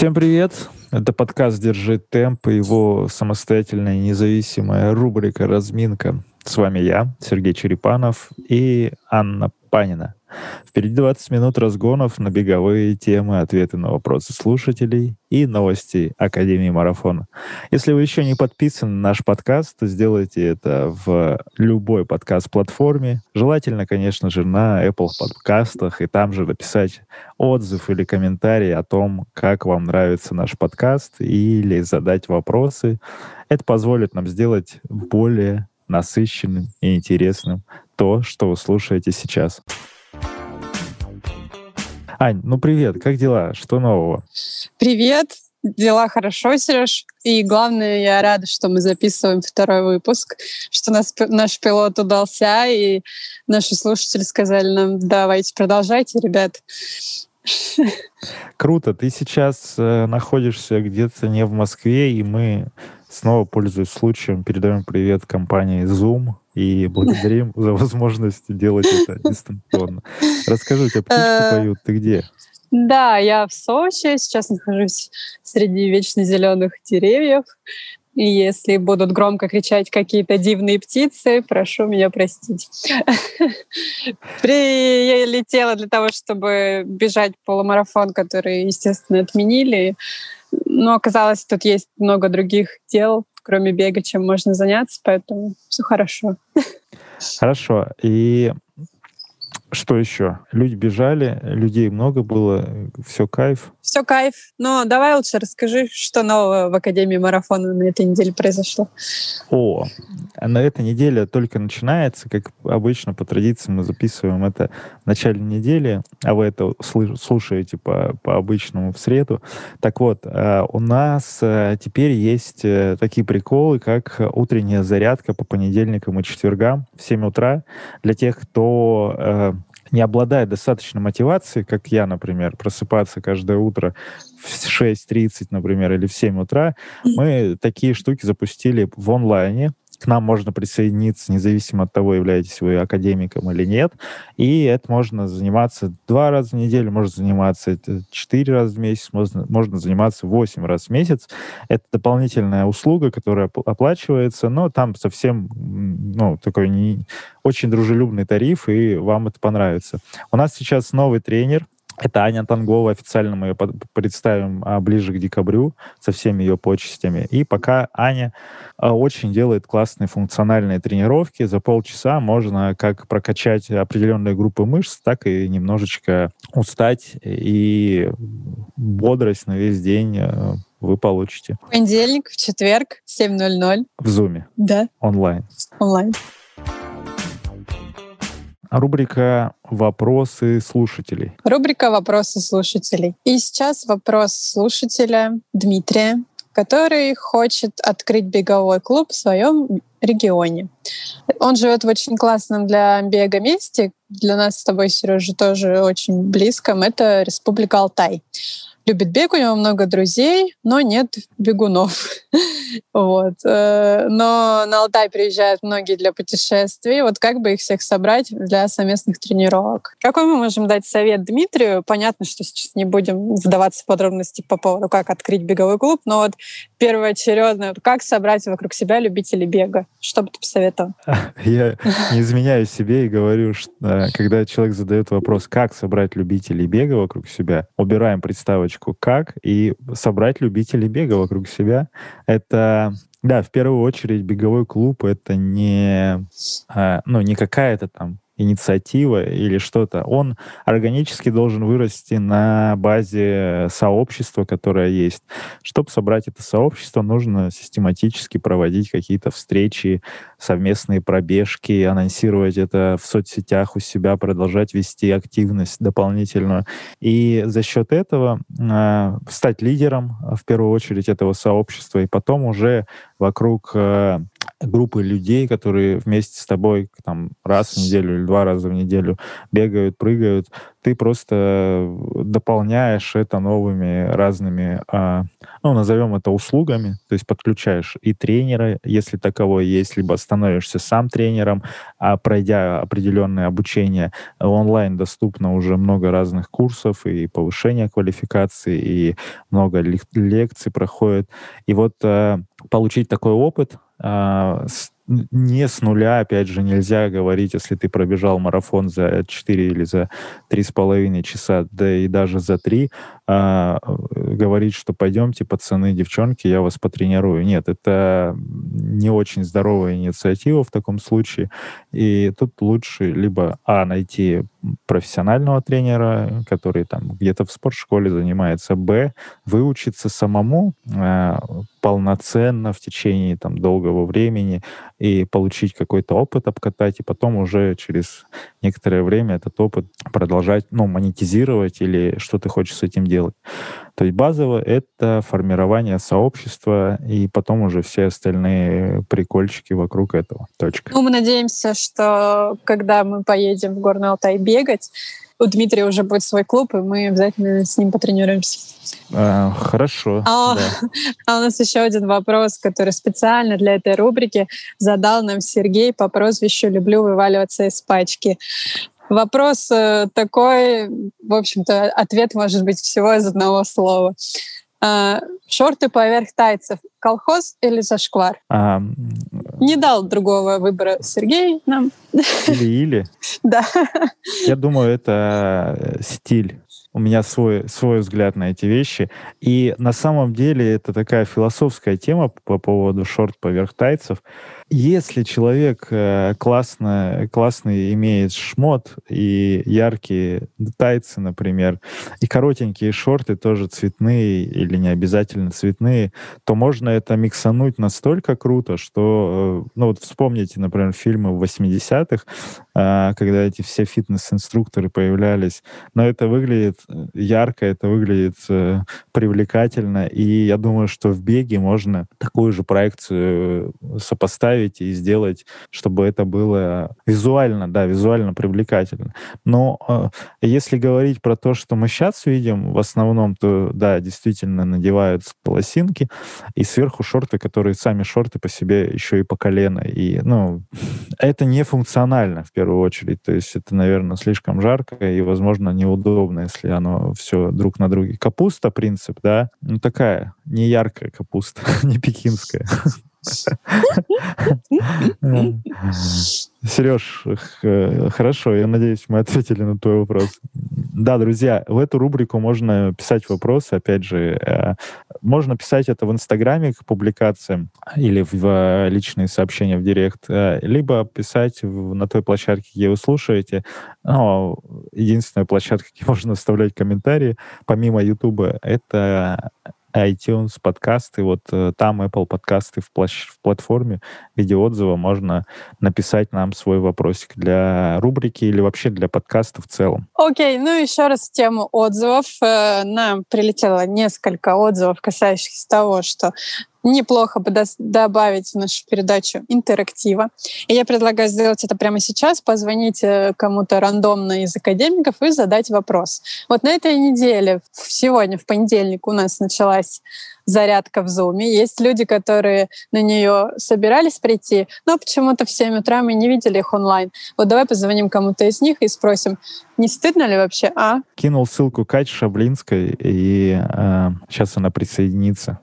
Всем привет! Это подкаст «Держи темп» и его самостоятельная независимая рубрика «Разминка». С вами я, Сергей Черепанов и Анна Панина. Впереди 20 минут разгонов на беговые темы, ответы на вопросы слушателей и новости Академии Марафона. Если вы еще не подписаны на наш подкаст, то сделайте это в любой подкаст-платформе. Желательно, конечно же, на Apple подкастах и там же написать отзыв или комментарий о том, как вам нравится наш подкаст или задать вопросы. Это позволит нам сделать более насыщенным и интересным то, что вы слушаете сейчас. Ань, ну привет, как дела? Что нового? Привет, дела хорошо, Сереж. И главное, я рада, что мы записываем второй выпуск, что нас, наш пилот удался, и наши слушатели сказали нам, давайте продолжайте, ребят. Круто. Ты сейчас э, находишься где-то не в Москве, и мы снова, пользуясь случаем, передаем привет компании Zoom и благодарим за возможность делать это дистанционно. Расскажи, у тебя птички э, поют, ты где? Да, я в Сочи, сейчас нахожусь среди вечно зеленых деревьев. И если будут громко кричать какие-то дивные птицы, прошу меня простить. Прилетела для того, чтобы бежать полумарафон, который, естественно, отменили. Но оказалось, тут есть много других дел, кроме бега, чем можно заняться, поэтому все хорошо. Хорошо. И что еще? Люди бежали, людей много было, все кайф. Все кайф. Но давай лучше расскажи, что нового в Академии марафона на этой неделе произошло. О, на этой неделе только начинается, как обычно по традиции мы записываем это в начале недели, а вы это слушаете по, по обычному в среду. Так вот, э, у нас э, теперь есть э, такие приколы, как утренняя зарядка по понедельникам и четвергам в 7 утра для тех, кто не обладая достаточной мотивацией, как я, например, просыпаться каждое утро в 6.30, например, или в 7 утра, мы такие штуки запустили в онлайне. К нам можно присоединиться, независимо от того, являетесь вы академиком или нет. И это можно заниматься два раза в неделю, можно заниматься четыре раза в месяц, можно, можно заниматься восемь раз в месяц. Это дополнительная услуга, которая оплачивается, но там совсем ну, такой не, очень дружелюбный тариф, и вам это понравится. У нас сейчас новый тренер, это Аня Тангова, официально мы ее представим а, ближе к декабрю со всеми ее почестями. И пока Аня а, очень делает классные функциональные тренировки, за полчаса можно как прокачать определенные группы мышц, так и немножечко устать и бодрость на весь день а, вы получите. В понедельник, в четверг, 7.00. В Зуме. Да. Онлайн. Онлайн. Рубрика «Вопросы слушателей». Рубрика «Вопросы слушателей». И сейчас вопрос слушателя Дмитрия, который хочет открыть беговой клуб в своем регионе. Он живет в очень классном для бега месте. Для нас с тобой, Сережа, тоже очень близком. Это Республика Алтай любит бег, у него много друзей, но нет бегунов. Вот. Э, но на Алтай приезжают многие для путешествий. Вот как бы их всех собрать для совместных тренировок? Какой мы можем дать совет Дмитрию? Понятно, что сейчас не будем вдаваться в подробности по поводу, как открыть беговой клуб, но вот первоочередно, как собрать вокруг себя любителей бега? Что бы ты посоветовал? Я не изменяю себе и говорю, что э, когда человек задает вопрос, как собрать любителей бега вокруг себя, убираем приставочку строчку «как» и собрать любителей бега вокруг себя. Это да, в первую очередь беговой клуб это не, а, ну, не какая-то там инициатива или что-то, он органически должен вырасти на базе сообщества, которое есть. Чтобы собрать это сообщество, нужно систематически проводить какие-то встречи, совместные пробежки, анонсировать это в соцсетях у себя, продолжать вести активность дополнительную. И за счет этого э, стать лидером, в первую очередь, этого сообщества, и потом уже вокруг э, группы людей, которые вместе с тобой там раз в неделю или два раза в неделю бегают, прыгают, ты просто дополняешь это новыми разными, а, ну, назовем это услугами, то есть подключаешь и тренера, если таковой есть, либо становишься сам тренером, а пройдя определенное обучение, онлайн доступно уже много разных курсов и повышение квалификации, и много лекций проходит. И вот э, получить такой опыт, а, не с нуля, опять же, нельзя говорить, если ты пробежал марафон за 4 или за 3,5 часа, да и даже за 3, а, говорить, что пойдемте, пацаны, девчонки, я вас потренирую. Нет, это не очень здоровая инициатива в таком случае. И тут лучше либо, а, найти профессионального тренера, который там где-то в спортшколе занимается, б, выучиться самому э, полноценно в течение там долгого времени и получить какой-то опыт, обкатать, и потом уже через некоторое время этот опыт продолжать, ну, монетизировать или что ты хочешь с этим делать. То есть базово это формирование сообщества и потом уже все остальные прикольчики вокруг этого. Точка. Ну, мы надеемся, что когда мы поедем в Горный Алтай бегать, у Дмитрия уже будет свой клуб, и мы обязательно с ним потренируемся. А, хорошо. А, да. а у нас еще один вопрос, который специально для этой рубрики задал нам Сергей по прозвищу «Люблю вываливаться из пачки». Вопрос э, такой, в общем-то, ответ может быть всего из одного слова. А, шорты поверх тайцев. Колхоз или зашквар? А, Не дал другого выбора Сергей нам. Или-или? Да. Я думаю, это э, стиль. У меня свой, свой взгляд на эти вещи. И на самом деле это такая философская тема по поводу шорт поверх тайцев. Если человек э, классно, классный имеет шмот и яркие тайцы, например, и коротенькие шорты тоже цветные или не обязательно цветные, то можно это миксануть настолько круто, что, э, ну вот вспомните, например, фильмы 80-х, э, когда эти все фитнес-инструкторы появлялись, но это выглядит ярко, это выглядит привлекательно, и я думаю, что в беге можно такую же проекцию сопоставить поставить и сделать, чтобы это было визуально, да, визуально привлекательно. Но э, если говорить про то, что мы сейчас видим, в основном, то, да, действительно надеваются полосинки и сверху шорты, которые сами шорты по себе еще и по колено. И, ну, это не функционально в первую очередь. То есть это, наверное, слишком жарко и, возможно, неудобно, если оно все друг на друге. Капуста, принцип, да, ну такая, не яркая капуста, не пекинская. Сереж, хорошо, я надеюсь, мы ответили на твой вопрос. Да, друзья, в эту рубрику можно писать вопросы, опять же, э, можно писать это в Инстаграме к публикациям или в э, личные сообщения в Директ, э, либо писать на той площадке, где вы слушаете. Но единственная площадка, где можно оставлять комментарии, помимо Ютуба, это iTunes подкасты, вот э, там Apple подкасты в, плащ, в платформе в виде отзыва можно написать нам свой вопросик для рубрики или вообще для подкаста в целом. Окей, okay, ну еще раз в тему отзывов. Э, нам прилетело несколько отзывов, касающихся того, что неплохо бы добавить в нашу передачу интерактива. И я предлагаю сделать это прямо сейчас, позвонить э, кому-то рандомно из академиков и задать вопрос. Вот на этой неделе, сегодня, в понедельник, у нас началась зарядка в Zoom. Есть люди, которые на нее собирались прийти, но почему-то в 7 утра мы не видели их онлайн. Вот давай позвоним кому-то из них и спросим, не стыдно ли вообще, а? Кинул ссылку Кать Шаблинской, и э, сейчас она присоединится.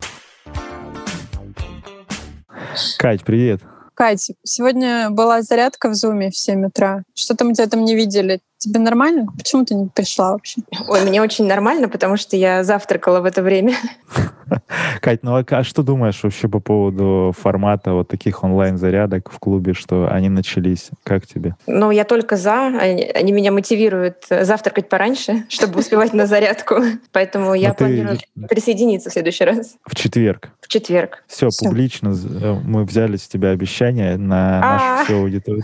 Кать, привет. Кать, сегодня была зарядка в Зуме в 7 утра. Что-то мы тебя там не видели. Тебе нормально? Почему ты не пришла вообще? Ой, мне очень нормально, потому что я завтракала в это время. Кать, ну а, а что думаешь вообще по поводу формата вот таких онлайн-зарядок в клубе, что они начались? Как тебе? Ну, я только за. Они, они меня мотивируют завтракать пораньше, чтобы успевать на зарядку. Поэтому я планирую присоединиться в следующий раз. В четверг? В четверг. Все, публично э, мы взяли с тебя обещание на нашу А. всю аудиторию.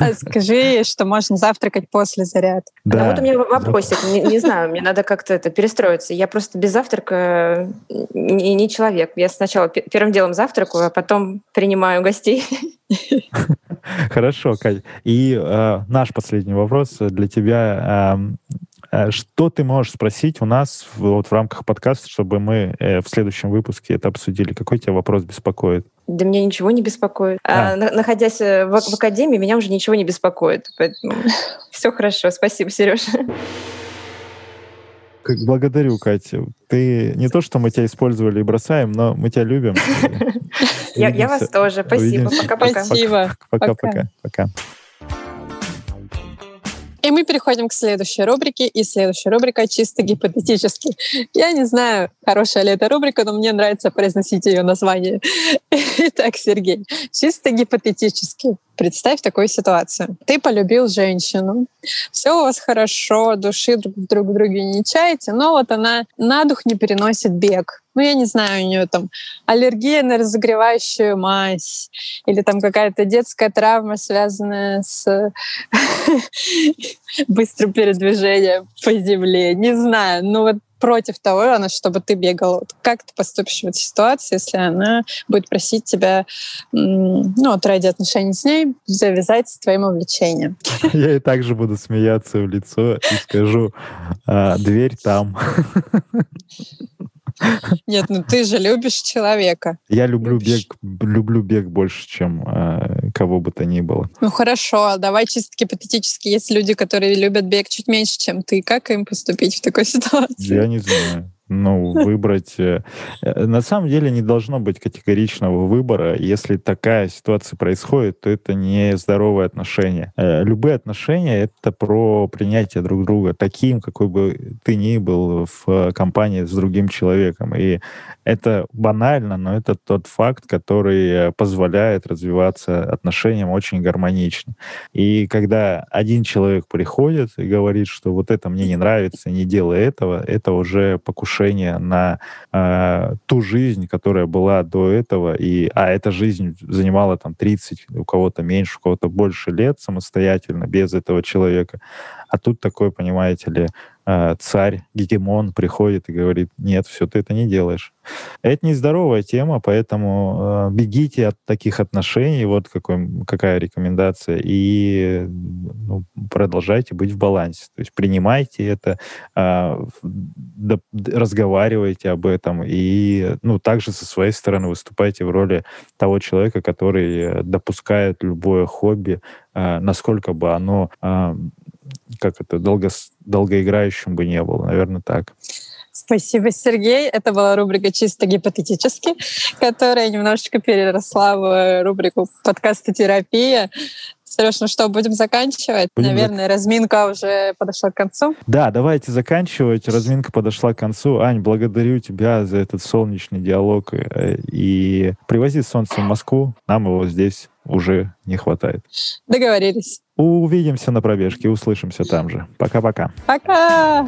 А Скажи, что можно завтракать после заряд. Да. вот у меня вопросик. Не, не знаю, мне надо как-то это перестроиться. Я просто без завтрака не, не человек. Я сначала пе- первым делом завтракаю, а потом принимаю гостей. Хорошо, Кать. И э, наш последний вопрос для тебя. Э, э, что ты можешь спросить у нас в, вот в рамках подкаста, чтобы мы э, в следующем выпуске это обсудили? Какой тебя вопрос беспокоит? Да меня ничего не беспокоит. А. А, на- находясь э, в, в академии, меня уже ничего не беспокоит. Поэтому все хорошо. Спасибо, Сережа. Как- Благодарю, Катя. Ты не то, что мы тебя использовали и бросаем, но мы тебя любим. Я, вас тоже. Спасибо. Пока-пока. Спасибо. Пока-пока. Пока. И мы переходим к следующей рубрике. И следующая рубрика чисто гипотетически. Я не знаю, хорошая ли эта рубрика, но мне нравится произносить ее название. Итак, Сергей, чисто гипотетически. Представь такую ситуацию. Ты полюбил женщину, все у вас хорошо, души друг, друг в друге не чаете, но вот она на дух не переносит бег. Ну, я не знаю, у нее там аллергия на разогревающую мазь или там какая-то детская травма, связанная с быстрым передвижением по земле. Не знаю, но вот против того, она, чтобы ты бегал. Как ты поступишь в этой ситуации, если она будет просить тебя, ну, вот ради отношений с ней, завязать с твоим увлечением? Я и так же буду смеяться в лицо и скажу, «А, дверь там. Нет, ну ты же любишь человека. Я люблю Любишь. бег, люблю бег больше, чем а, кого бы то ни было. Ну хорошо, а давай чисто гипотетически. Есть люди, которые любят бег чуть меньше, чем ты. Как им поступить в такой ситуации? Я не знаю. Ну, выбрать... э, э, На самом деле не должно быть категоричного выбора. Если такая ситуация происходит, то это не здоровые отношения. Э, Любые отношения — это про принятие друг друга таким, какой бы ты ни был в компании с другим человеком. И это банально, но это тот факт, который позволяет развиваться отношениям очень гармонично. И когда один человек приходит и говорит, что вот это мне не нравится, не делай этого, это уже покушение на э, ту жизнь, которая была до этого, и, а эта жизнь занимала там 30, у кого-то меньше, у кого-то больше лет самостоятельно, без этого человека. А тут такой, понимаете ли, царь, гегемон приходит и говорит, нет, все, ты это не делаешь. Это нездоровая тема, поэтому э, бегите от таких отношений, вот какой, какая рекомендация, и ну, продолжайте быть в балансе. То есть принимайте это, д- разговаривайте об этом, и ну, также со своей стороны выступайте в роли того человека, который э, допускает любое хобби, насколько бы оно как это, долго, долгоиграющим бы не было, наверное, так. Спасибо, Сергей. Это была рубрика «Чисто гипотетически», которая немножечко переросла в рубрику подкаста «Терапия». Сереж, ну что, будем заканчивать? Будем Наверное, разминка уже подошла к концу. Да, давайте заканчивать. Разминка подошла к концу. Ань, благодарю тебя за этот солнечный диалог. э, И привози солнце в Москву. Нам его здесь уже не хватает. Договорились. Увидимся на пробежке, услышимся там же. Пока-пока. Пока!